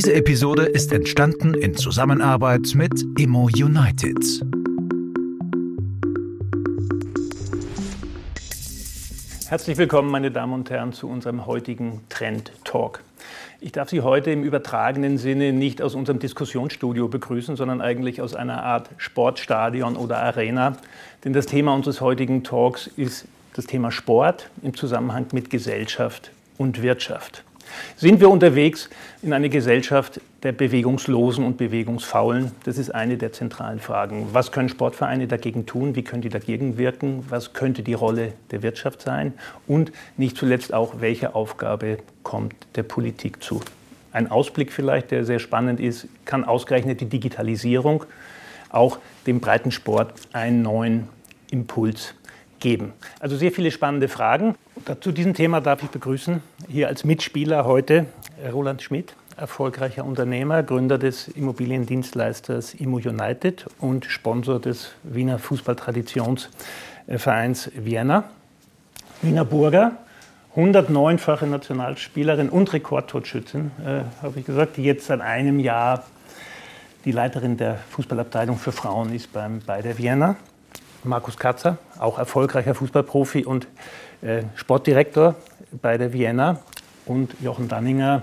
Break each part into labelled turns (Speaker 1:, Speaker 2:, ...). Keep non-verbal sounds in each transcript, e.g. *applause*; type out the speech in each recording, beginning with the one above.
Speaker 1: Diese Episode ist entstanden in Zusammenarbeit mit Immo United.
Speaker 2: Herzlich willkommen, meine Damen und Herren, zu unserem heutigen Trend Talk. Ich darf Sie heute im übertragenen Sinne nicht aus unserem Diskussionsstudio begrüßen, sondern eigentlich aus einer Art Sportstadion oder Arena. Denn das Thema unseres heutigen Talks ist das Thema Sport im Zusammenhang mit Gesellschaft und Wirtschaft. Sind wir unterwegs in eine Gesellschaft der Bewegungslosen und Bewegungsfaulen? Das ist eine der zentralen Fragen. Was können Sportvereine dagegen tun? Wie können die dagegen wirken? Was könnte die Rolle der Wirtschaft sein? Und nicht zuletzt auch, welche Aufgabe kommt der Politik zu? Ein Ausblick vielleicht, der sehr spannend ist, kann ausgerechnet die Digitalisierung auch dem Breitensport einen neuen Impuls geben. Also sehr viele spannende Fragen. Zu diesem Thema darf ich begrüßen hier als Mitspieler heute Roland Schmidt, erfolgreicher Unternehmer, Gründer des Immobiliendienstleisters Immo United und Sponsor des Wiener Fußballtraditionsvereins Vienna. Wiener Burger, 109-fache Nationalspielerin und Rekordtorschützin, äh, habe ich gesagt, die jetzt seit einem Jahr die Leiterin der Fußballabteilung für Frauen ist beim, bei der Vienna. Markus Katzer, auch erfolgreicher Fußballprofi und äh, Sportdirektor bei der Vienna. Und Jochen Danninger,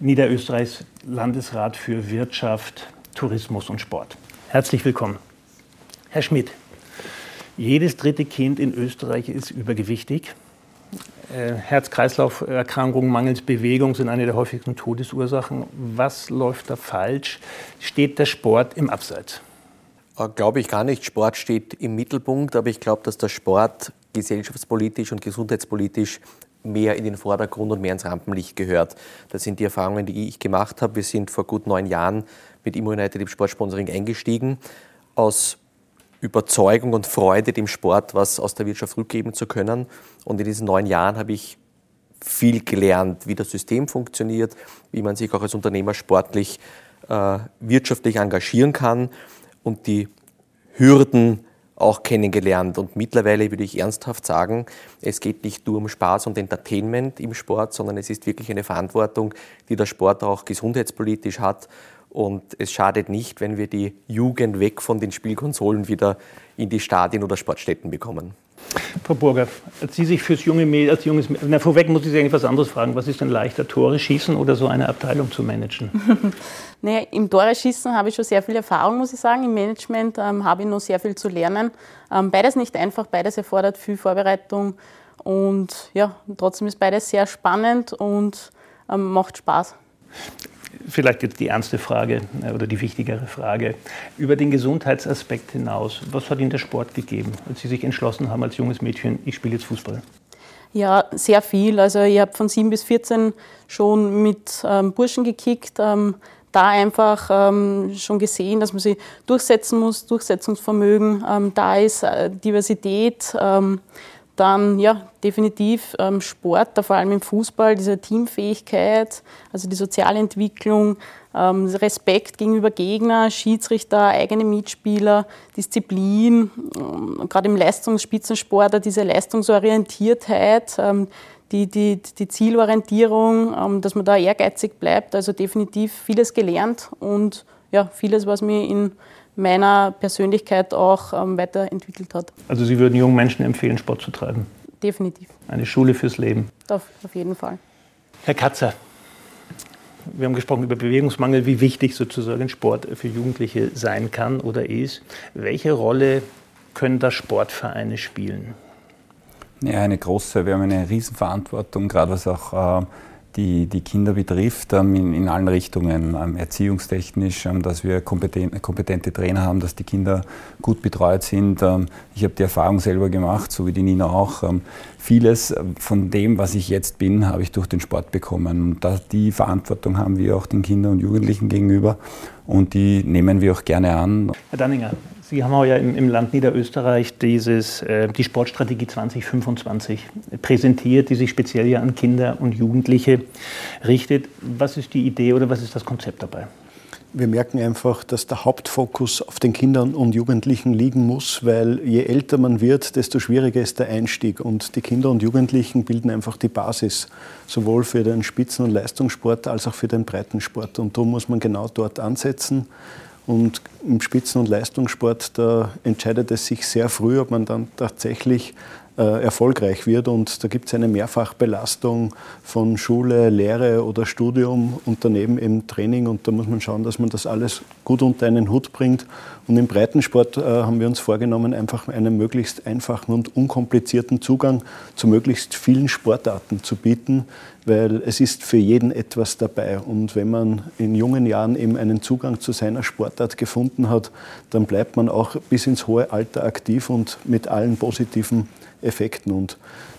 Speaker 2: Niederösterreichs Landesrat für Wirtschaft, Tourismus und Sport. Herzlich willkommen. Herr Schmidt, jedes dritte Kind in Österreich ist übergewichtig. Äh, Herz-Kreislauf-Erkrankungen mangels Bewegung sind eine der häufigsten Todesursachen. Was läuft da falsch? Steht der Sport im Abseits?
Speaker 3: Äh, glaube ich gar nicht. Sport steht im Mittelpunkt, aber ich glaube, dass der Sport gesellschaftspolitisch und gesundheitspolitisch mehr in den Vordergrund und mehr ins Rampenlicht gehört. Das sind die Erfahrungen, die ich gemacht habe. Wir sind vor gut neun Jahren mit Immo United im Sportsponsoring eingestiegen, aus Überzeugung und Freude, dem Sport was aus der Wirtschaft rückgeben zu können. Und in diesen neun Jahren habe ich viel gelernt, wie das System funktioniert, wie man sich auch als Unternehmer sportlich, äh, wirtschaftlich engagieren kann und die Hürden auch kennengelernt. Und mittlerweile würde ich ernsthaft sagen, es geht nicht nur um Spaß und Entertainment im Sport, sondern es ist wirklich eine Verantwortung, die der Sport auch gesundheitspolitisch hat. Und es schadet nicht, wenn wir die Jugend weg von den Spielkonsolen wieder in die Stadien oder Sportstätten bekommen.
Speaker 2: Frau Burger, als Sie sich fürs junge Mädchen, als junges na, vorweg muss ich Sie eigentlich was anderes fragen. Was ist denn leichter, Tore schießen oder so eine Abteilung zu managen? *laughs*
Speaker 4: naja, Im Tore schießen habe ich schon sehr viel Erfahrung, muss ich sagen. Im Management ähm, habe ich noch sehr viel zu lernen. Ähm, beides nicht einfach, beides erfordert viel Vorbereitung. Und ja, trotzdem ist beides sehr spannend und ähm, macht Spaß
Speaker 2: vielleicht jetzt die ernste Frage äh, oder die wichtigere Frage. Über den Gesundheitsaspekt hinaus, was hat Ihnen der Sport gegeben, als Sie sich entschlossen haben als junges Mädchen, ich spiele jetzt Fußball?
Speaker 4: Ja, sehr viel. Also ich habe von 7 bis 14 schon mit ähm, Burschen gekickt. Ähm, da einfach ähm, schon gesehen, dass man sich durchsetzen muss, Durchsetzungsvermögen ähm, da ist, äh, Diversität, ähm, dann ja, definitiv ähm, Sport, vor allem im Fußball, diese Teamfähigkeit, also die soziale Entwicklung, ähm, Respekt gegenüber Gegner, Schiedsrichter, eigene Mitspieler, Disziplin, ähm, gerade im Leistungsspitzensport, diese Leistungsorientiertheit, ähm, die, die, die Zielorientierung, ähm, dass man da ehrgeizig bleibt, also definitiv vieles gelernt und ja, vieles, was mir in meiner Persönlichkeit auch ähm, weiterentwickelt hat.
Speaker 2: Also Sie würden jungen Menschen empfehlen, Sport zu treiben?
Speaker 4: Definitiv.
Speaker 2: Eine Schule fürs Leben?
Speaker 4: Auf, auf jeden Fall.
Speaker 2: Herr Katzer, wir haben gesprochen über Bewegungsmangel, wie wichtig sozusagen Sport für Jugendliche sein kann oder ist. Welche Rolle können da Sportvereine spielen?
Speaker 5: Ja, eine große. Wir haben eine Riesenverantwortung, gerade was auch äh, die, die Kinder betrifft, ähm, in, in allen Richtungen, ähm, erziehungstechnisch, ähm, dass wir kompetente, kompetente Trainer haben, dass die Kinder gut betreut sind. ich habe die Erfahrung selber gemacht, so wie die Nina auch. vieles von dem, was ich jetzt bin, habe ich durch den Sport bekommen. Und da, die Verantwortung haben wir auch den Kindern und Jugendlichen gegenüber und die nehmen wir auch gerne an.
Speaker 2: Herr Danninger, Sie haben ja im, im Land Niederösterreich dieses, äh, die Sportstrategie 2025 präsentiert, die sich speziell ja an Kinder und Jugendliche richtet. Was ist die Idee oder was ist das Konzept dabei?
Speaker 6: wir merken einfach, dass der Hauptfokus auf den Kindern und Jugendlichen liegen muss, weil je älter man wird, desto schwieriger ist der Einstieg. Und die Kinder und Jugendlichen bilden einfach die Basis, sowohl für den Spitzen- und Leistungssport als auch für den Breitensport. Und darum muss man genau dort ansetzen. Und im Spitzen- und Leistungssport, da entscheidet es sich sehr früh, ob man dann tatsächlich erfolgreich wird. Und da gibt es eine Mehrfachbelastung von Schule, Lehre oder Studium und daneben eben Training. Und da muss man schauen, dass man das alles gut unter einen Hut bringt. Und im Breitensport äh, haben wir uns vorgenommen, einfach einen möglichst einfachen und unkomplizierten Zugang zu möglichst vielen Sportarten zu bieten, weil es ist für jeden etwas dabei. Und wenn man in jungen Jahren eben einen Zugang zu seiner Sportart gefunden hat, dann bleibt man auch bis ins hohe Alter aktiv und mit allen positiven Effekten. Und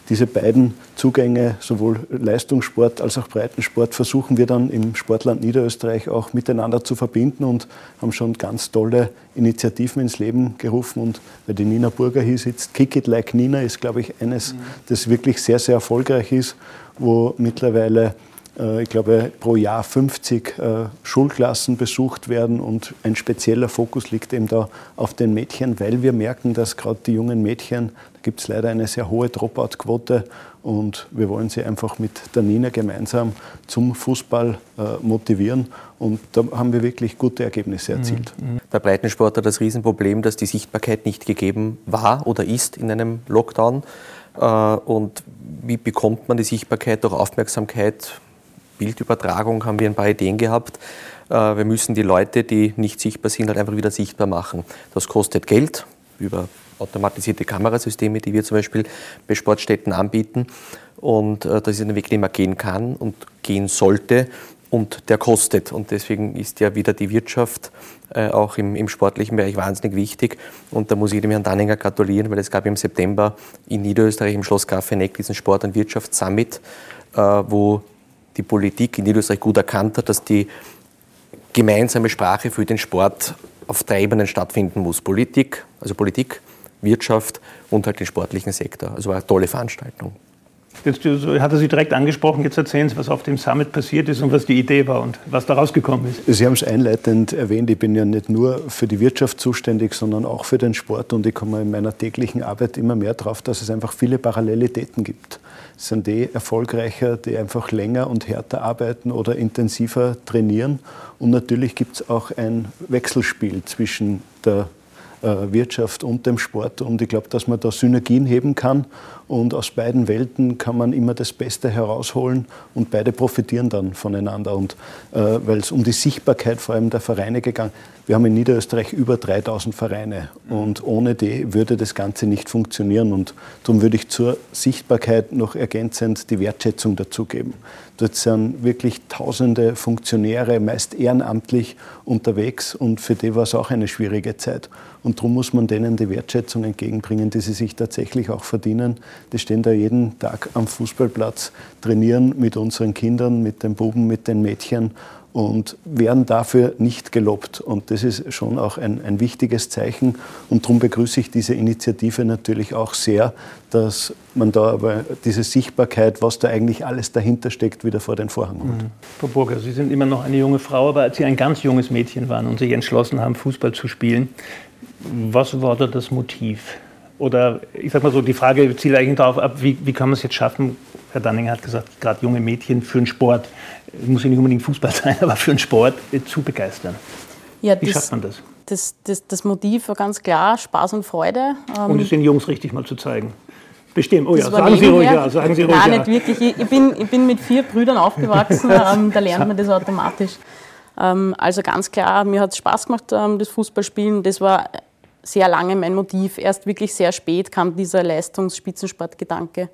Speaker 6: diese beiden Zugänge, sowohl Leistungssport als auch Breitensport, versuchen wir dann im Sportland Niederösterreich auch miteinander zu verbinden und haben schon ganz tolle Initiativen ins Leben gerufen. Und weil die Nina Burger hier sitzt, Kick It Like Nina ist, glaube ich, eines, das wirklich sehr, sehr erfolgreich ist, wo mittlerweile ich glaube, pro Jahr 50 äh, Schulklassen besucht werden und ein spezieller Fokus liegt eben da auf den Mädchen, weil wir merken, dass gerade die jungen Mädchen, da gibt es leider eine sehr hohe Dropout-Quote und wir wollen sie einfach mit der Nina gemeinsam zum Fußball äh, motivieren und da haben wir wirklich gute Ergebnisse erzielt.
Speaker 3: Mhm. Bei Breitensport hat das Riesenproblem, dass die Sichtbarkeit nicht gegeben war oder ist in einem Lockdown. Und wie bekommt man die Sichtbarkeit durch Aufmerksamkeit? Bildübertragung haben wir ein paar Ideen gehabt. Äh, wir müssen die Leute, die nicht sichtbar sind, halt einfach wieder sichtbar machen. Das kostet Geld über automatisierte Kamerasysteme, die wir zum Beispiel bei Sportstätten anbieten. Und äh, das ist ein Weg, den man gehen kann und gehen sollte. Und der kostet. Und deswegen ist ja wieder die Wirtschaft äh, auch im, im, sportlichen Bereich wahnsinnig wichtig. Und da muss ich dem Herrn Danninger gratulieren, weil es gab im September in Niederösterreich im Schloss Grafeneck diesen Sport- und Wirtschaftssummit, äh, wo die Politik in Niederösterreich gut erkannt hat, dass die gemeinsame Sprache für den Sport auf drei Ebenen stattfinden muss. Politik, also Politik, Wirtschaft und halt den sportlichen Sektor. Also war eine tolle Veranstaltung.
Speaker 2: Jetzt hat er Sie direkt angesprochen. Jetzt erzählen Sie, was auf dem Summit passiert ist und was die Idee war und was da rausgekommen ist.
Speaker 6: Sie haben es einleitend erwähnt. Ich bin ja nicht nur für die Wirtschaft zuständig, sondern auch für den Sport. Und ich komme in meiner täglichen Arbeit immer mehr darauf, dass es einfach viele Parallelitäten gibt. Es sind die erfolgreicher, die einfach länger und härter arbeiten oder intensiver trainieren. Und natürlich gibt es auch ein Wechselspiel zwischen der äh, Wirtschaft und dem Sport. Und ich glaube, dass man da Synergien heben kann. Und aus beiden Welten kann man immer das Beste herausholen und beide profitieren dann voneinander. Und äh, weil es um die Sichtbarkeit vor allem der Vereine gegangen wir haben in Niederösterreich über 3000 Vereine und ohne die würde das Ganze nicht funktionieren. Und darum würde ich zur Sichtbarkeit noch ergänzend die Wertschätzung dazugeben. Dort sind wirklich tausende Funktionäre, meist ehrenamtlich unterwegs und für die war es auch eine schwierige Zeit. Und darum muss man denen die Wertschätzung entgegenbringen, die sie sich tatsächlich auch verdienen. Die stehen da jeden Tag am Fußballplatz, trainieren mit unseren Kindern, mit den Buben, mit den Mädchen und werden dafür nicht gelobt. Und das ist schon auch ein, ein wichtiges Zeichen. Und darum begrüße ich diese Initiative natürlich auch sehr, dass man da aber diese Sichtbarkeit, was da eigentlich alles dahinter steckt, wieder vor den Vorhang holt. Mhm.
Speaker 2: Frau Burger, Sie sind immer noch eine junge Frau, aber als Sie ein ganz junges Mädchen waren und sich entschlossen haben, Fußball zu spielen, was war da das Motiv? Oder ich sage mal so, die Frage zielt eigentlich darauf ab, wie, wie kann man es jetzt schaffen? Herr Danninger hat gesagt, gerade junge Mädchen für den Sport, muss ja nicht unbedingt Fußball *laughs* sein, aber für den Sport äh, zu begeistern. Ja, wie schafft man das?
Speaker 4: Das, das? das, Motiv war ganz klar, Spaß und Freude.
Speaker 2: Und es den Jungs richtig mal zu zeigen. Bestimmt. Oh ja, sagen Sie ruhig ja. Sagen Sie ruhig
Speaker 4: Nein, ja. nicht wirklich. Ich bin, ich bin mit vier Brüdern aufgewachsen, *laughs* ähm, da lernt man das automatisch. Ähm, also ganz klar, mir hat es Spaß gemacht, ähm, das Fußballspielen. Das war sehr lange mein Motiv. Erst wirklich sehr spät kam dieser Leistungsspitzensportgedanke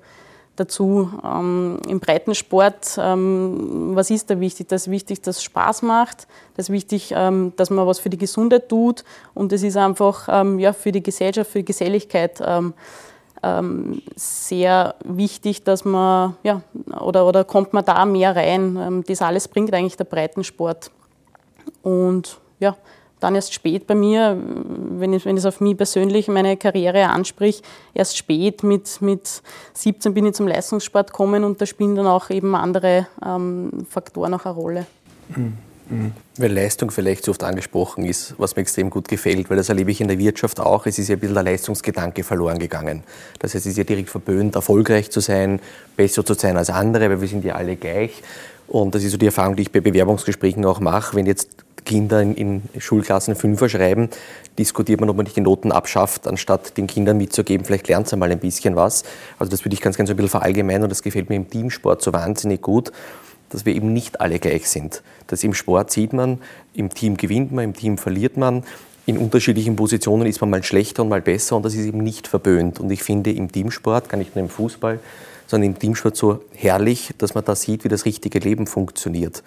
Speaker 4: dazu. Ähm, Im Breitensport, ähm, was ist da wichtig? Das ist wichtig, dass es Spaß macht. Das ist wichtig, ähm, dass man was für die Gesundheit tut. Und es ist einfach ähm, ja, für die Gesellschaft, für die Geselligkeit ähm, ähm, sehr wichtig, dass man, ja, oder, oder kommt man da mehr rein. das alles bringt eigentlich der Breitensport. Und ja, dann erst spät bei mir, wenn ich, wenn es auf mich persönlich meine Karriere anspricht, erst spät mit, mit 17 bin ich zum Leistungssport gekommen und da spielen dann auch eben andere ähm, Faktoren auch eine Rolle.
Speaker 2: Hm.
Speaker 3: Mhm. Weil Leistung vielleicht zu oft angesprochen ist, was mir extrem gut gefällt, weil das erlebe ich in der Wirtschaft auch. Es ist ja ein bisschen der Leistungsgedanke verloren gegangen. Das heißt, es ist ja direkt verböhnt, erfolgreich zu sein, besser zu sein als andere, weil wir sind ja alle gleich. Und das ist so die Erfahrung, die ich bei Bewerbungsgesprächen auch mache. Wenn jetzt Kinder in, in Schulklassen Fünfer schreiben, diskutiert man, ob man nicht die Noten abschafft, anstatt den Kindern mitzugeben, vielleicht lernt sie mal ein bisschen was. Also das würde ich ganz, ganz ein bisschen verallgemeinern und das gefällt mir im Teamsport so wahnsinnig gut, dass wir eben nicht alle gleich sind. Das im Sport sieht man, im Team gewinnt man, im Team verliert man. In unterschiedlichen Positionen ist man mal schlechter und mal besser und das ist eben nicht verböhnt. Und ich finde im Teamsport, gar nicht nur im Fußball, sondern im Teamsport so herrlich, dass man da sieht, wie das richtige Leben funktioniert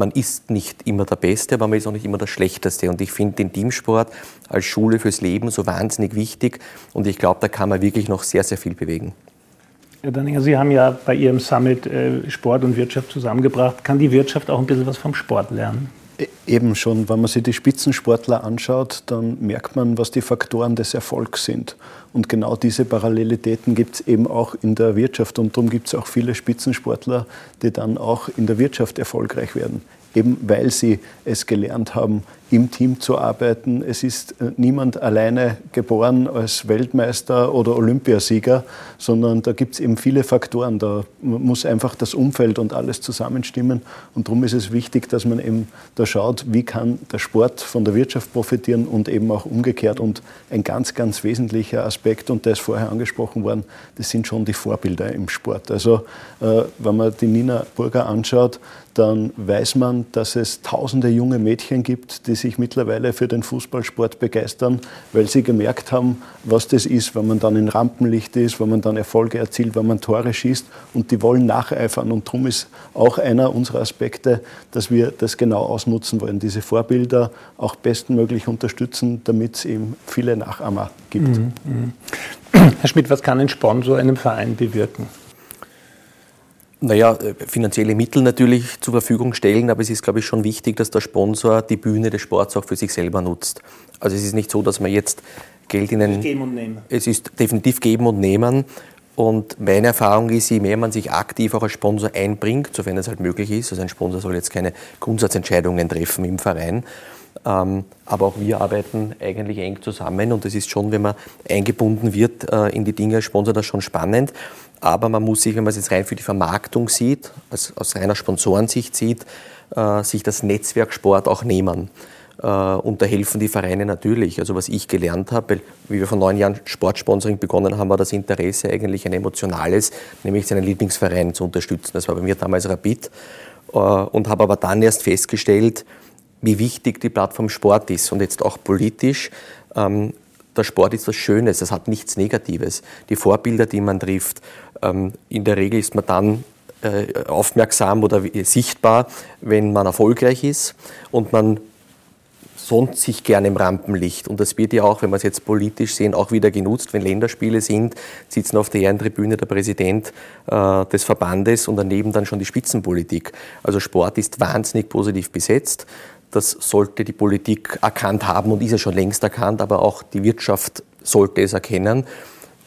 Speaker 3: man ist nicht immer der Beste, aber man ist auch nicht immer der Schlechteste. Und ich finde den Teamsport als Schule fürs Leben so wahnsinnig wichtig. Und ich glaube, da kann man wirklich noch sehr, sehr viel bewegen.
Speaker 2: Herr Danninger, Sie haben ja bei Ihrem Summit äh, Sport und Wirtschaft zusammengebracht. Kann die Wirtschaft auch ein bisschen was vom Sport lernen?
Speaker 6: Eben schon, wenn man sich die Spitzensportler anschaut, dann merkt man, was die Faktoren des Erfolgs sind. Und genau diese Parallelitäten gibt es eben auch in der Wirtschaft. Und darum gibt es auch viele Spitzensportler, die dann auch in der Wirtschaft erfolgreich werden. Eben weil sie es gelernt haben, im Team zu arbeiten. Es ist äh, niemand alleine geboren als Weltmeister oder Olympiasieger, sondern da gibt es eben viele Faktoren. Da muss einfach das Umfeld und alles zusammenstimmen. Und darum ist es wichtig, dass man eben da schaut, wie kann der Sport von der Wirtschaft profitieren und eben auch umgekehrt. Und ein ganz, ganz wesentlicher Aspekt, und der ist vorher angesprochen worden, das sind schon die Vorbilder im Sport. Also äh, wenn man die Nina Burger anschaut, dann weiß man, dass es tausende junge Mädchen gibt, die sich mittlerweile für den Fußballsport begeistern, weil sie gemerkt haben, was das ist, wenn man dann in Rampenlicht ist, wenn man dann Erfolge erzielt, wenn man Tore schießt und die wollen nacheifern. Und darum ist auch einer unserer Aspekte, dass wir das genau ausnutzen wollen, diese Vorbilder auch bestmöglich unterstützen, damit es eben viele Nachahmer gibt. Mhm,
Speaker 2: mh. Herr Schmidt, was kann ein Sponsor einem Verein bewirken?
Speaker 3: Naja, äh, finanzielle Mittel natürlich zur Verfügung stellen, aber es ist, glaube ich, schon wichtig, dass der Sponsor die Bühne des Sports auch für sich selber nutzt. Also es ist nicht so, dass man jetzt Geld in einen...
Speaker 2: Geben und nehmen.
Speaker 3: Es ist definitiv geben und nehmen. Und meine Erfahrung ist, je mehr man sich aktiv auch als Sponsor einbringt, sofern es halt möglich ist, also ein Sponsor soll jetzt keine Grundsatzentscheidungen treffen im Verein, ähm, aber auch wir arbeiten eigentlich eng zusammen und es ist schon, wenn man eingebunden wird äh, in die Dinge als Sponsor, das schon spannend. Aber man muss sich, wenn man es jetzt rein für die Vermarktung sieht, als, aus reiner Sponsorensicht sieht, äh, sich das Netzwerk Sport auch nehmen. Äh, und da helfen die Vereine natürlich. Also was ich gelernt habe, wie wir vor neun Jahren Sportsponsoring begonnen haben, war das Interesse eigentlich ein emotionales, nämlich seinen Lieblingsverein zu unterstützen. Das war bei mir damals Rapid. Äh, und habe aber dann erst festgestellt, wie wichtig die Plattform Sport ist und jetzt auch politisch. Ähm, der Sport ist was Schönes, es hat nichts Negatives. Die Vorbilder, die man trifft, ähm, in der Regel ist man dann äh, aufmerksam oder sichtbar, wenn man erfolgreich ist und man sonnt sich gerne im Rampenlicht. Und das wird ja auch, wenn wir es jetzt politisch sehen, auch wieder genutzt. Wenn Länderspiele sind, sitzen auf der Ehrentribüne der Präsident äh, des Verbandes und daneben dann schon die Spitzenpolitik. Also Sport ist wahnsinnig positiv besetzt. Das sollte die Politik erkannt haben und ist ja schon längst erkannt, aber auch die Wirtschaft sollte es erkennen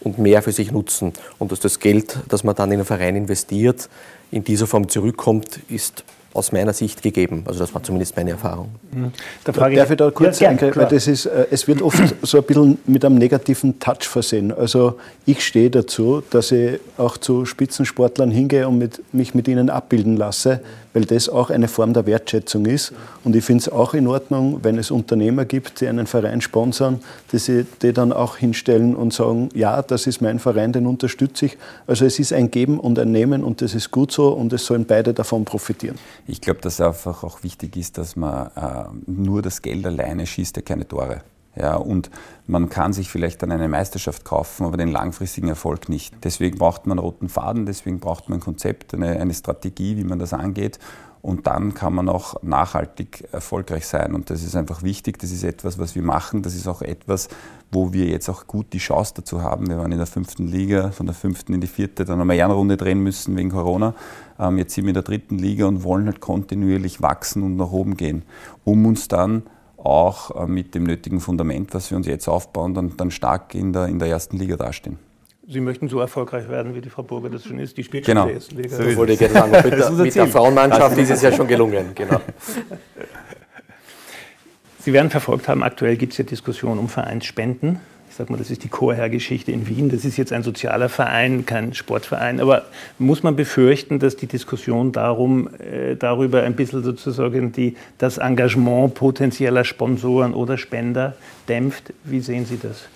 Speaker 3: und mehr für sich nutzen. Und dass das Geld, das man dann in einen Verein investiert, in dieser Form zurückkommt, ist aus meiner Sicht gegeben. Also das war zumindest meine Erfahrung.
Speaker 6: Mhm. Da frage Darf ich da kurz ja, eingreifen? Weil das ist, äh, es wird oft *clears throat* so ein bisschen mit einem negativen Touch versehen. Also ich stehe dazu, dass ich auch zu Spitzensportlern hingehe und mit, mich mit ihnen abbilden lasse weil das auch eine Form der Wertschätzung ist. Und ich finde es auch in Ordnung, wenn es Unternehmer gibt, die einen Verein sponsern, die sie die dann auch hinstellen und sagen, ja, das ist mein Verein, den unterstütze ich. Also es ist ein Geben und ein Nehmen und das ist gut so und es sollen beide davon profitieren.
Speaker 5: Ich glaube, dass einfach auch wichtig ist, dass man äh, nur das Geld alleine schießt ja keine Tore. Ja, und man kann sich vielleicht dann eine Meisterschaft kaufen, aber den langfristigen Erfolg nicht. Deswegen braucht man roten Faden, deswegen braucht man ein Konzept, eine, eine Strategie, wie man das angeht. Und dann kann man auch nachhaltig erfolgreich sein. Und das ist einfach wichtig. Das ist etwas, was wir machen. Das ist auch etwas, wo wir jetzt auch gut die Chance dazu haben. Wir waren in der fünften Liga, von der fünften in die vierte, dann haben wir eine Runde drehen müssen wegen Corona. Ähm, jetzt sind wir in der dritten Liga und wollen halt kontinuierlich wachsen und nach oben gehen, um uns dann auch äh, mit dem nötigen Fundament, was wir uns jetzt aufbauen, dann, dann stark in der, in der ersten Liga dastehen.
Speaker 2: Sie möchten so erfolgreich werden, wie die Frau Burger das schon ist. Die
Speaker 3: spielt genau. schon ersten Liga. So wollte ich gerne sagen. Mit, der, mit der Frauenmannschaft ist es ja schon gelungen. *laughs* Genau.
Speaker 2: Sie werden verfolgt haben, aktuell gibt es ja Diskussionen um Vereinsspenden. Ich sage mal, das ist die Chorherr-Geschichte in Wien. Das ist jetzt ein sozialer Verein, kein Sportverein. Aber muss man befürchten, dass die Diskussion darum, äh, darüber ein bisschen sozusagen die, das Engagement potenzieller Sponsoren oder Spender dämpft? Wie sehen Sie das?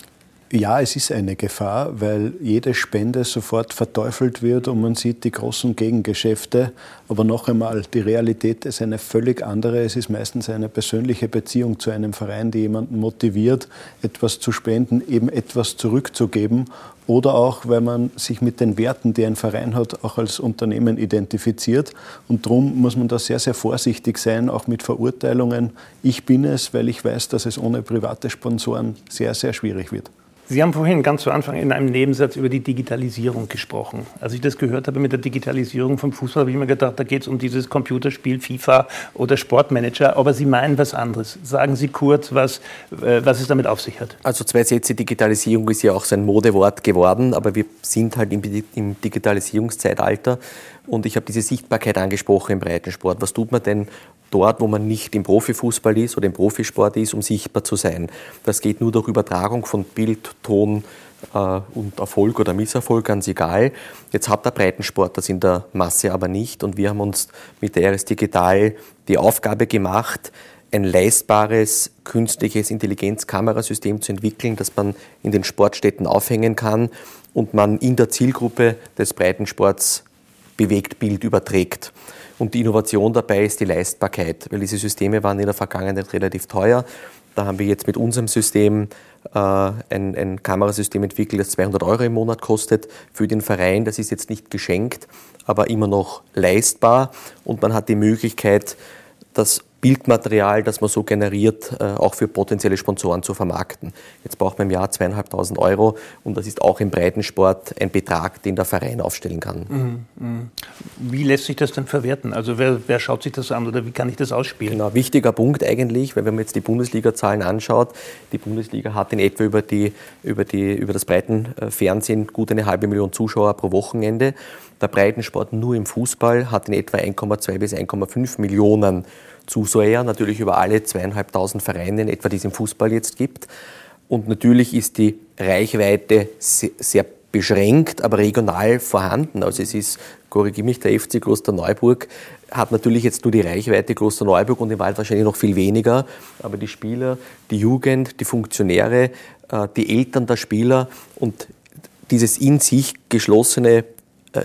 Speaker 6: Ja, es ist eine Gefahr, weil jede Spende sofort verteufelt wird und man sieht die großen Gegengeschäfte. Aber noch einmal, die Realität ist eine völlig andere. Es ist meistens eine persönliche Beziehung zu einem Verein, die jemanden motiviert, etwas zu spenden, eben etwas zurückzugeben. Oder auch, weil man sich mit den Werten, die ein Verein hat, auch als Unternehmen identifiziert. Und darum muss man da sehr, sehr vorsichtig sein, auch mit Verurteilungen. Ich bin es, weil ich weiß, dass es ohne private Sponsoren sehr, sehr schwierig wird.
Speaker 2: Sie haben vorhin ganz zu Anfang in einem Nebensatz über die Digitalisierung gesprochen. Als ich das gehört habe mit der Digitalisierung vom Fußball, habe ich mir gedacht, da geht es um dieses Computerspiel FIFA oder Sportmanager. Aber Sie meinen was anderes. Sagen Sie kurz, was, äh, was es damit auf sich hat.
Speaker 3: Also zwei Sätze, Digitalisierung ist ja auch so ein Modewort geworden, aber wir sind halt im, im Digitalisierungszeitalter. Und ich habe diese Sichtbarkeit angesprochen im Breitensport. Was tut man denn dort, wo man nicht im Profifußball ist oder im Profisport ist, um sichtbar zu sein? Das geht nur durch Übertragung von Bild, Ton äh, und Erfolg oder Misserfolg, ganz egal. Jetzt hat der Breitensport das in der Masse aber nicht. Und wir haben uns mit der RS Digital die Aufgabe gemacht, ein leistbares künstliches Intelligenzkamerasystem zu entwickeln, das man in den Sportstätten aufhängen kann und man in der Zielgruppe des Breitensports Bewegtbild überträgt. Und die Innovation dabei ist die Leistbarkeit, weil diese Systeme waren in der Vergangenheit relativ teuer. Da haben wir jetzt mit unserem System äh, ein, ein Kamerasystem entwickelt, das 200 Euro im Monat kostet für den Verein. Das ist jetzt nicht geschenkt, aber immer noch leistbar. Und man hat die Möglichkeit, das Bildmaterial, das man so generiert, äh, auch für potenzielle Sponsoren zu vermarkten. Jetzt braucht man im Jahr zweieinhalbtausend Euro und das ist auch im Breitensport ein Betrag, den der Verein aufstellen kann. Mhm,
Speaker 2: mhm. Wie lässt sich das denn verwerten? Also wer, wer, schaut sich das an oder wie kann ich das ausspielen?
Speaker 3: Genau, wichtiger Punkt eigentlich, weil wenn man jetzt die Bundesliga-Zahlen anschaut, die Bundesliga hat in etwa über, die, über, die, über das Breitenfernsehen gut eine halbe Million Zuschauer pro Wochenende. Der Breitensport nur im Fußball hat in etwa 1,2 bis 1,5 Millionen Zuseher, natürlich über alle zweieinhalbtausend Vereine, in etwa die es im Fußball jetzt gibt. Und natürlich ist die Reichweite sehr beschränkt, aber regional vorhanden. Also es ist, korrigiere mich, der FC Klosterneuburg hat natürlich jetzt nur die Reichweite Klosterneuburg und im Wald wahrscheinlich noch viel weniger. Aber die Spieler, die Jugend, die Funktionäre, äh, die Eltern der Spieler und dieses in sich geschlossene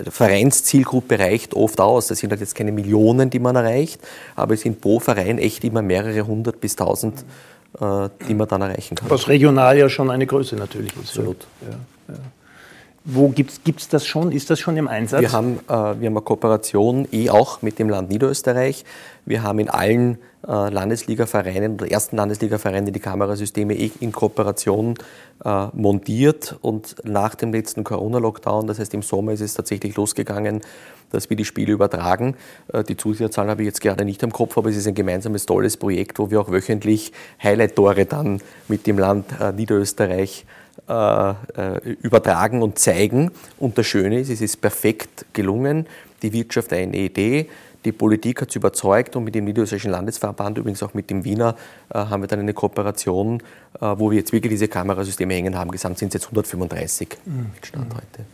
Speaker 3: Vereinszielgruppe reicht oft aus. Das sind halt jetzt keine Millionen, die man erreicht, aber es sind pro Verein echt immer mehrere hundert bis tausend, äh, die man dann erreichen kann.
Speaker 2: Was regional ja schon eine Größe natürlich ist.
Speaker 3: Absolut.
Speaker 2: Ja, ja. Wo gibt es das schon? Ist das schon im Einsatz?
Speaker 3: Wir haben, äh, wir haben eine Kooperation eh auch mit dem Land Niederösterreich. Wir haben in allen äh, Landesligavereinen oder ersten Landesligavereinen die Kamerasysteme eh in Kooperation äh, montiert. Und nach dem letzten Corona-Lockdown, das heißt im Sommer, ist es tatsächlich losgegangen, dass wir die Spiele übertragen. Äh, die Zuseherzahlen habe ich jetzt gerade nicht im Kopf, aber es ist ein gemeinsames tolles Projekt, wo wir auch wöchentlich Highlight-Tore dann mit dem Land äh, Niederösterreich äh, übertragen und zeigen. Und das Schöne ist, es ist perfekt gelungen. Die Wirtschaft hat eine Idee, die Politik hat es überzeugt und mit dem Niederösterreichischen Landesverband, übrigens auch mit dem Wiener, äh, haben wir dann eine Kooperation, äh, wo wir jetzt wirklich diese Kamerasysteme hängen haben. Gesamt sind es jetzt 135 mhm. mit Stand heute.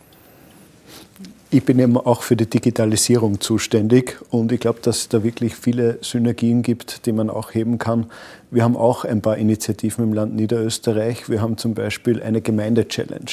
Speaker 6: Ich bin eben auch für die Digitalisierung zuständig und ich glaube, dass es da wirklich viele Synergien gibt, die man auch heben kann. Wir haben auch ein paar Initiativen im Land Niederösterreich. Wir haben zum Beispiel eine Gemeinde-Challenge.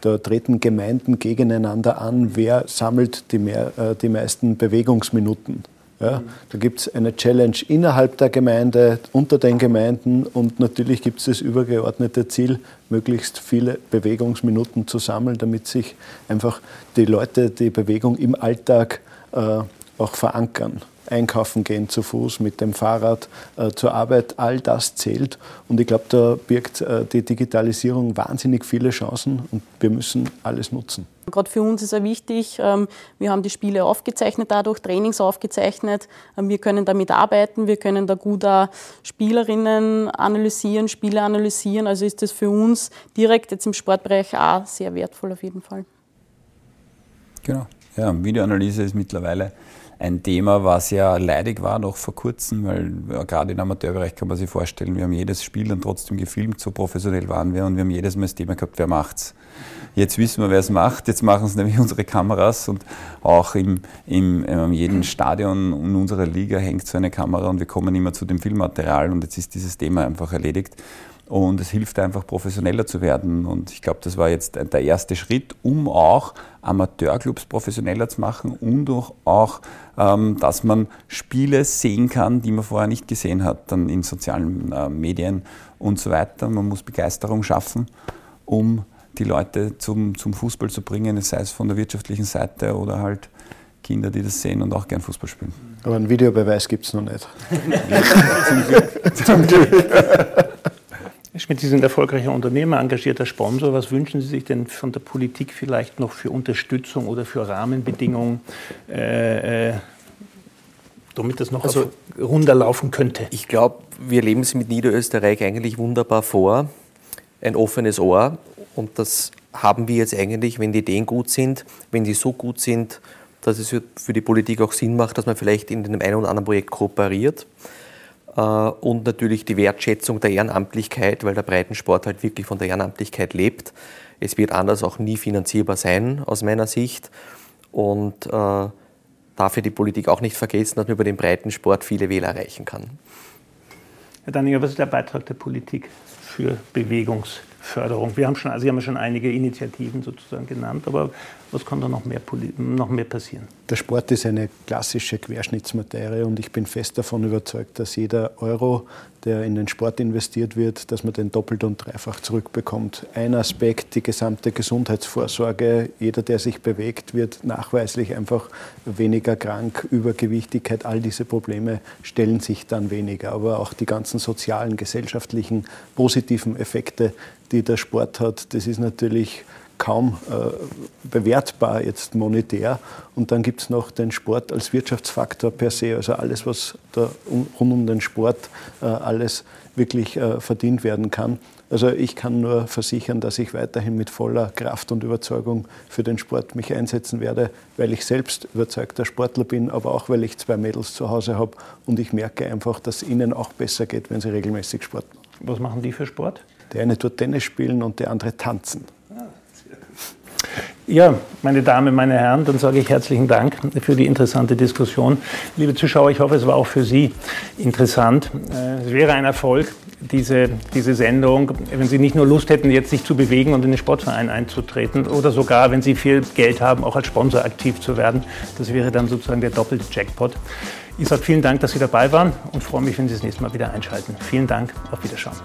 Speaker 6: Da treten Gemeinden gegeneinander an, wer sammelt die, mehr, äh, die meisten Bewegungsminuten. Ja, da gibt es eine Challenge innerhalb der Gemeinde, unter den Gemeinden und natürlich gibt es das übergeordnete Ziel, möglichst viele Bewegungsminuten zu sammeln, damit sich einfach die Leute die Bewegung im Alltag äh, auch verankern einkaufen gehen zu Fuß, mit dem Fahrrad äh, zur Arbeit, all das zählt. Und ich glaube, da birgt äh, die Digitalisierung wahnsinnig viele Chancen und wir müssen alles nutzen.
Speaker 4: Gerade für uns ist es wichtig, ähm, wir haben die Spiele aufgezeichnet dadurch, Trainings aufgezeichnet. Ähm, wir können damit arbeiten, wir können da gut auch Spielerinnen analysieren, Spiele analysieren. Also ist das für uns direkt jetzt im Sportbereich auch sehr wertvoll auf jeden Fall.
Speaker 5: Genau. Ja, Videoanalyse ist mittlerweile ein Thema, was ja leidig war noch vor kurzem, weil ja, gerade im Amateurbereich kann man sich vorstellen, wir haben jedes Spiel dann trotzdem gefilmt, so professionell waren wir und wir haben jedes Mal das Thema gehabt, wer macht's? Jetzt wissen wir, wer es macht. Jetzt machen es nämlich *laughs* unsere Kameras und auch im, im, in jedem Stadion in unserer Liga hängt so eine Kamera und wir kommen immer zu dem Filmmaterial und jetzt ist dieses Thema einfach erledigt. Und es hilft einfach, professioneller zu werden. Und ich glaube, das war jetzt der erste Schritt, um auch Amateurclubs professioneller zu machen und auch, ähm, dass man Spiele sehen kann, die man vorher nicht gesehen hat, dann in sozialen äh, Medien und so weiter. Man muss Begeisterung schaffen, um die Leute zum, zum Fußball zu bringen, sei es von der wirtschaftlichen Seite oder halt Kinder, die das sehen und auch gern Fußball spielen.
Speaker 6: Aber einen Videobeweis gibt es noch nicht.
Speaker 2: zum Glück. *laughs* Zum Glück. Herr Schmidt, Sie sind erfolgreicher Unternehmer, engagierter Sponsor. Was wünschen Sie sich denn von der Politik vielleicht noch für Unterstützung oder für Rahmenbedingungen, äh, äh, damit das noch also, runterlaufen könnte?
Speaker 3: Ich glaube, wir leben es mit Niederösterreich eigentlich wunderbar vor. Ein offenes Ohr, und das haben wir jetzt eigentlich, wenn die Ideen gut sind, wenn sie so gut sind, dass es für die Politik auch Sinn macht, dass man vielleicht in einem einen oder anderen Projekt kooperiert. Äh, und natürlich die Wertschätzung der Ehrenamtlichkeit, weil der Breitensport halt wirklich von der Ehrenamtlichkeit lebt. Es wird anders auch nie finanzierbar sein, aus meiner Sicht. Und äh, dafür die Politik auch nicht vergessen, dass man über den Breitensport viele Wähler erreichen kann.
Speaker 2: Herr Danninger, was ist der Beitrag der Politik für Bewegungs- Förderung. Wir haben schon, also Sie haben schon einige Initiativen sozusagen genannt, aber was kann da noch mehr, noch mehr passieren?
Speaker 6: Der Sport ist eine klassische Querschnittsmaterie und ich bin fest davon überzeugt, dass jeder Euro, der in den Sport investiert wird, dass man den doppelt und dreifach zurückbekommt. Ein Aspekt, die gesamte Gesundheitsvorsorge. Jeder, der sich bewegt, wird nachweislich einfach weniger krank. Übergewichtigkeit, all diese Probleme stellen sich dann weniger. Aber auch die ganzen sozialen, gesellschaftlichen, positiven Effekte, die der Sport hat, das ist natürlich kaum äh, bewertbar jetzt monetär. Und dann gibt es noch den Sport als Wirtschaftsfaktor per se, also alles, was da um, rund um den Sport äh, alles wirklich äh, verdient werden kann. Also ich kann nur versichern, dass ich weiterhin mit voller Kraft und Überzeugung für den Sport mich einsetzen werde, weil ich selbst überzeugter Sportler bin, aber auch weil ich zwei Mädels zu Hause habe und ich merke einfach, dass es ihnen auch besser geht, wenn sie regelmäßig Sport machen.
Speaker 2: Was machen die für Sport?
Speaker 6: Der eine tut Tennis spielen und der andere tanzen.
Speaker 2: Ja, meine Damen, meine Herren, dann sage ich herzlichen Dank für die interessante Diskussion. Liebe Zuschauer, ich hoffe, es war auch für Sie interessant. Äh, es wäre ein Erfolg, diese, diese Sendung, wenn Sie nicht nur Lust hätten, jetzt sich zu bewegen und in den Sportverein einzutreten oder sogar, wenn Sie viel Geld haben, auch als Sponsor aktiv zu werden. Das wäre dann sozusagen der doppelte Jackpot. Ich sage vielen Dank, dass Sie dabei waren und freue mich, wenn Sie das nächste Mal wieder einschalten. Vielen Dank, auf Wiederschauen.